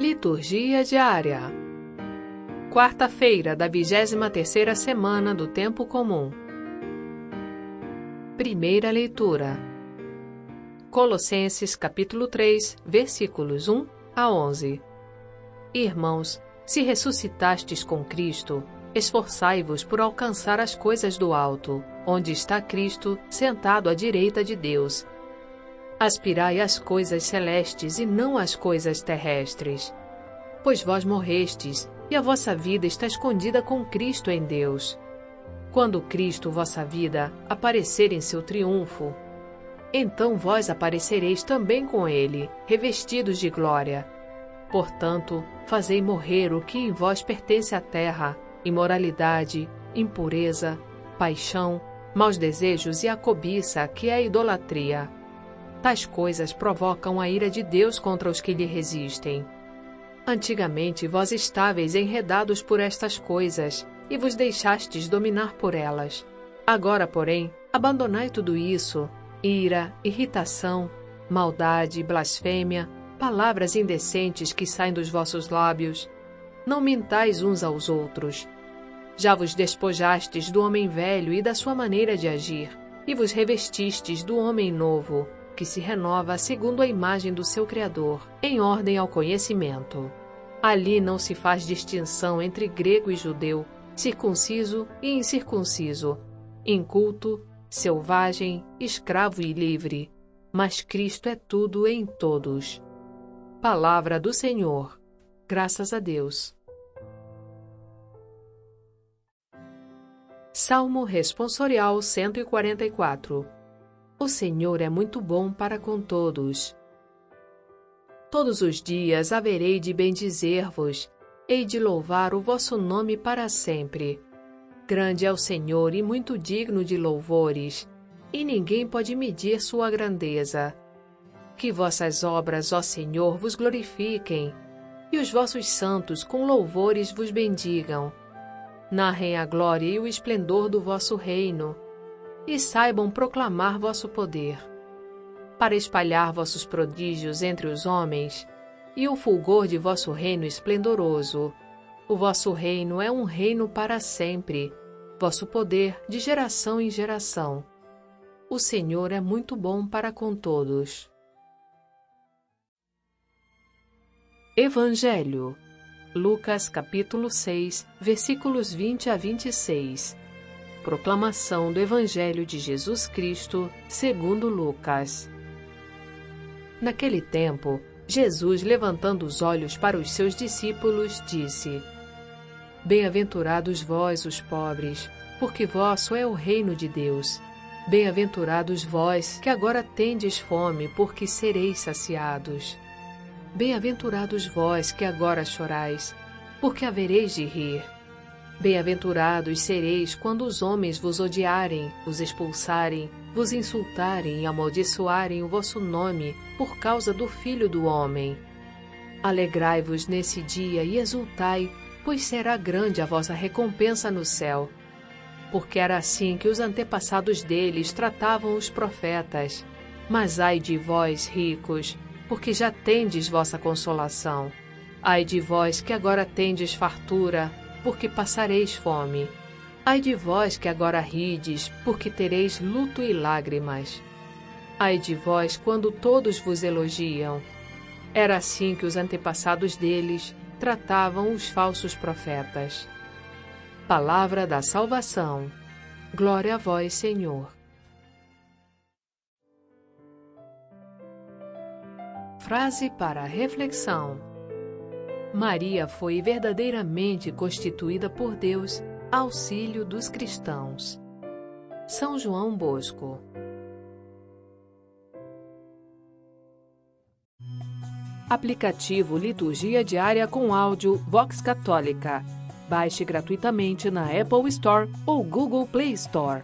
Liturgia diária. Quarta-feira da 23ª semana do tempo comum. Primeira leitura. Colossenses capítulo 3, versículos 1 a 11. Irmãos, se ressuscitastes com Cristo, esforçai-vos por alcançar as coisas do alto, onde está Cristo sentado à direita de Deus. Aspirai às coisas celestes e não às coisas terrestres. Pois vós morrestes, e a vossa vida está escondida com Cristo em Deus. Quando Cristo, vossa vida, aparecer em seu triunfo, então vós aparecereis também com ele, revestidos de glória. Portanto, fazei morrer o que em vós pertence à terra: imoralidade, impureza, paixão, maus desejos e a cobiça, que é a idolatria. Tais coisas provocam a ira de Deus contra os que lhe resistem. Antigamente vós estáveis enredados por estas coisas, e vos deixastes dominar por elas. Agora, porém, abandonai tudo isso: ira, irritação, maldade, blasfêmia, palavras indecentes que saem dos vossos lábios. Não mintais uns aos outros. Já vos despojastes do homem velho e da sua maneira de agir, e vos revestistes do homem novo que se renova segundo a imagem do seu Criador, em ordem ao conhecimento. Ali não se faz distinção entre grego e judeu, circunciso e incircunciso, inculto, selvagem, escravo e livre, mas Cristo é tudo em todos. Palavra do Senhor. Graças a Deus. Salmo Responsorial 144 o Senhor é muito bom para com todos. Todos os dias haverei de bendizer-vos, hei de louvar o vosso nome para sempre. Grande é o Senhor e muito digno de louvores, e ninguém pode medir sua grandeza. Que vossas obras, ó Senhor, vos glorifiquem, e os vossos santos com louvores vos bendigam. Narrem a glória e o esplendor do vosso reino e saibam proclamar vosso poder, para espalhar vossos prodígios entre os homens e o fulgor de vosso reino esplendoroso. O vosso reino é um reino para sempre, vosso poder de geração em geração. O Senhor é muito bom para com todos. Evangelho Lucas capítulo 6, versículos 20 a 26 Proclamação do Evangelho de Jesus Cristo, segundo Lucas. Naquele tempo, Jesus, levantando os olhos para os seus discípulos, disse: Bem-aventurados vós, os pobres, porque vosso é o reino de Deus. Bem-aventurados vós, que agora tendes fome, porque sereis saciados. Bem-aventurados vós, que agora chorais, porque havereis de rir. Bem-aventurados sereis quando os homens vos odiarem, vos expulsarem, vos insultarem e amaldiçoarem o vosso nome por causa do Filho do Homem. Alegrai-vos nesse dia e exultai, pois será grande a vossa recompensa no céu. Porque era assim que os antepassados deles tratavam os profetas. Mas ai de vós, ricos, porque já tendes vossa consolação. Ai de vós que agora tendes fartura, porque passareis fome. Ai de vós que agora rides, porque tereis luto e lágrimas. Ai de vós quando todos vos elogiam. Era assim que os antepassados deles tratavam os falsos profetas. Palavra da salvação. Glória a vós, Senhor. Frase para reflexão. Maria foi verdadeiramente constituída por Deus auxílio dos cristãos. São João Bosco. Aplicativo Liturgia Diária com áudio Vox Católica. Baixe gratuitamente na Apple Store ou Google Play Store.